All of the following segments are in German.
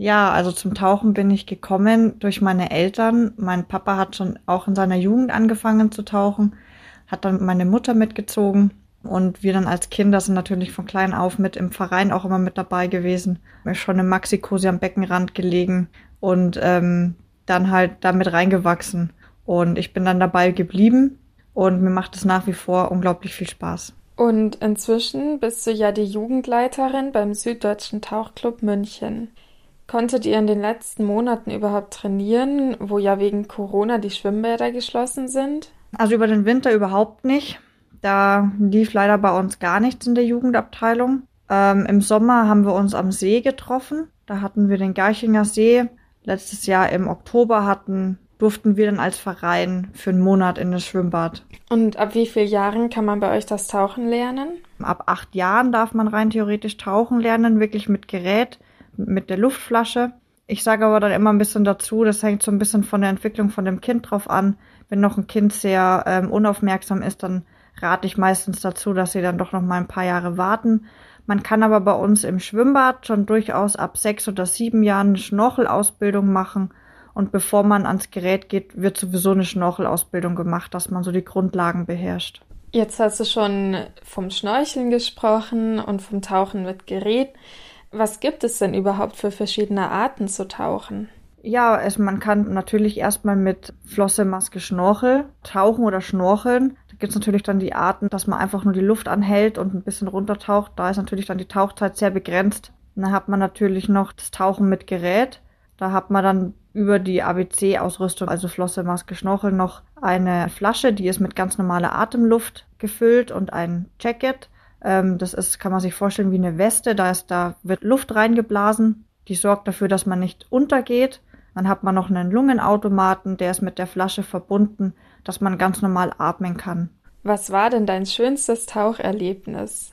Ja, also zum Tauchen bin ich gekommen durch meine Eltern. Mein Papa hat schon auch in seiner Jugend angefangen zu tauchen, hat dann meine Mutter mitgezogen und wir dann als Kinder sind natürlich von klein auf mit im Verein auch immer mit dabei gewesen. Schon im Maxikosi am Beckenrand gelegen und ähm, dann halt damit reingewachsen. Und ich bin dann dabei geblieben und mir macht es nach wie vor unglaublich viel Spaß. Und inzwischen bist du ja die Jugendleiterin beim Süddeutschen Tauchclub München. Konntet ihr in den letzten Monaten überhaupt trainieren, wo ja wegen Corona die Schwimmbäder geschlossen sind? Also über den Winter überhaupt nicht. Da lief leider bei uns gar nichts in der Jugendabteilung. Ähm, Im Sommer haben wir uns am See getroffen. Da hatten wir den Garchinger See. Letztes Jahr im Oktober hatten, durften wir dann als Verein für einen Monat in das Schwimmbad. Und ab wie vielen Jahren kann man bei euch das Tauchen lernen? Ab acht Jahren darf man rein theoretisch tauchen lernen, wirklich mit Gerät mit der Luftflasche. Ich sage aber dann immer ein bisschen dazu, das hängt so ein bisschen von der Entwicklung von dem Kind drauf an. Wenn noch ein Kind sehr ähm, unaufmerksam ist, dann rate ich meistens dazu, dass sie dann doch noch mal ein paar Jahre warten. Man kann aber bei uns im Schwimmbad schon durchaus ab sechs oder sieben Jahren eine Schnorchelausbildung machen. Und bevor man ans Gerät geht, wird sowieso eine Schnorchelausbildung gemacht, dass man so die Grundlagen beherrscht. Jetzt hast du schon vom Schnorcheln gesprochen und vom Tauchen mit Gerät. Was gibt es denn überhaupt für verschiedene Arten zu tauchen? Ja, also man kann natürlich erstmal mit Flosse, Maske, Schnorchel tauchen oder schnorcheln. Da gibt es natürlich dann die Arten, dass man einfach nur die Luft anhält und ein bisschen runtertaucht. Da ist natürlich dann die Tauchzeit sehr begrenzt. Und dann hat man natürlich noch das Tauchen mit Gerät. Da hat man dann über die ABC-Ausrüstung, also Flosse, Maske, Schnorchel, noch eine Flasche, die ist mit ganz normaler Atemluft gefüllt und ein Jacket. Ähm, das ist, kann man sich vorstellen, wie eine Weste. Da ist, da wird Luft reingeblasen. Die sorgt dafür, dass man nicht untergeht. Dann hat man noch einen Lungenautomaten, der ist mit der Flasche verbunden, dass man ganz normal atmen kann. Was war denn dein schönstes Taucherlebnis?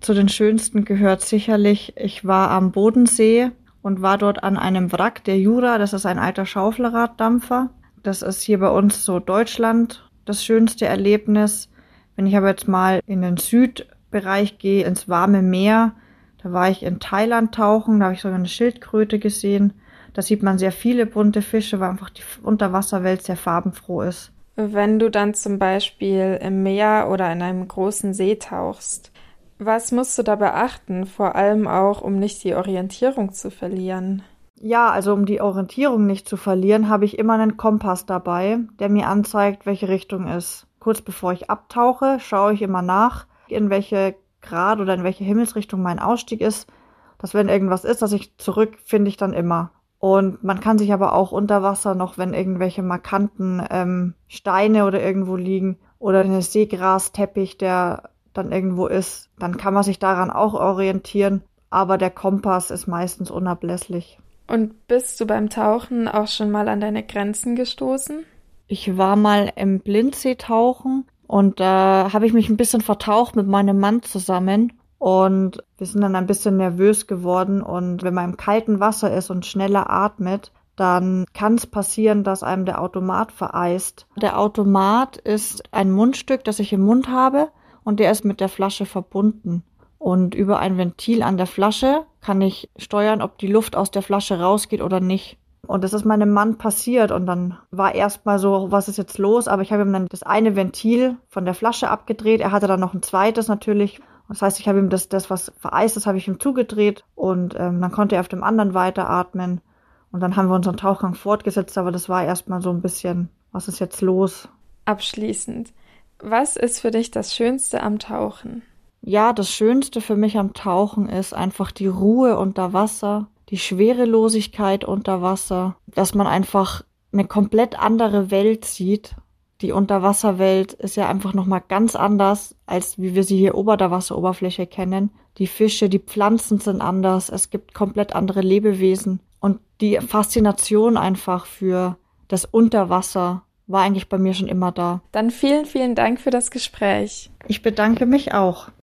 Zu den schönsten gehört sicherlich, ich war am Bodensee und war dort an einem Wrack der Jura. Das ist ein alter Schaufelraddampfer. Das ist hier bei uns so Deutschland das schönste Erlebnis. Wenn ich aber jetzt mal in den Süd Bereich gehe, ins warme Meer. Da war ich in Thailand tauchen, da habe ich sogar eine Schildkröte gesehen. Da sieht man sehr viele bunte Fische, weil einfach die Unterwasserwelt sehr farbenfroh ist. Wenn du dann zum Beispiel im Meer oder in einem großen See tauchst, was musst du da beachten, vor allem auch, um nicht die Orientierung zu verlieren? Ja, also um die Orientierung nicht zu verlieren, habe ich immer einen Kompass dabei, der mir anzeigt, welche Richtung ist. Kurz bevor ich abtauche, schaue ich immer nach, in welche Grad oder in welche Himmelsrichtung mein Ausstieg ist, dass wenn irgendwas ist, dass ich zurück finde ich dann immer. Und man kann sich aber auch unter Wasser noch, wenn irgendwelche markanten ähm, Steine oder irgendwo liegen oder ein Seegrasteppich, der dann irgendwo ist, dann kann man sich daran auch orientieren. Aber der Kompass ist meistens unablässlich. Und bist du beim Tauchen auch schon mal an deine Grenzen gestoßen? Ich war mal im Blindsee tauchen und da äh, habe ich mich ein bisschen vertaucht mit meinem Mann zusammen. Und wir sind dann ein bisschen nervös geworden. Und wenn man im kalten Wasser ist und schneller atmet, dann kann es passieren, dass einem der Automat vereist. Der Automat ist ein Mundstück, das ich im Mund habe und der ist mit der Flasche verbunden. Und über ein Ventil an der Flasche kann ich steuern, ob die Luft aus der Flasche rausgeht oder nicht. Und das ist meinem Mann passiert und dann war erstmal so, was ist jetzt los? Aber ich habe ihm dann das eine Ventil von der Flasche abgedreht. Er hatte dann noch ein zweites natürlich. Das heißt, ich habe ihm das, das was vereist ist, habe ich ihm zugedreht und ähm, dann konnte er auf dem anderen weiteratmen. Und dann haben wir unseren Tauchgang fortgesetzt, aber das war erstmal so ein bisschen, was ist jetzt los? Abschließend, was ist für dich das Schönste am Tauchen? Ja, das Schönste für mich am Tauchen ist einfach die Ruhe unter Wasser, die Schwerelosigkeit unter Wasser, dass man einfach eine komplett andere Welt sieht. Die Unterwasserwelt ist ja einfach nochmal ganz anders, als wie wir sie hier ober der Wasseroberfläche kennen. Die Fische, die Pflanzen sind anders, es gibt komplett andere Lebewesen. Und die Faszination einfach für das Unterwasser war eigentlich bei mir schon immer da. Dann vielen, vielen Dank für das Gespräch. Ich bedanke mich auch.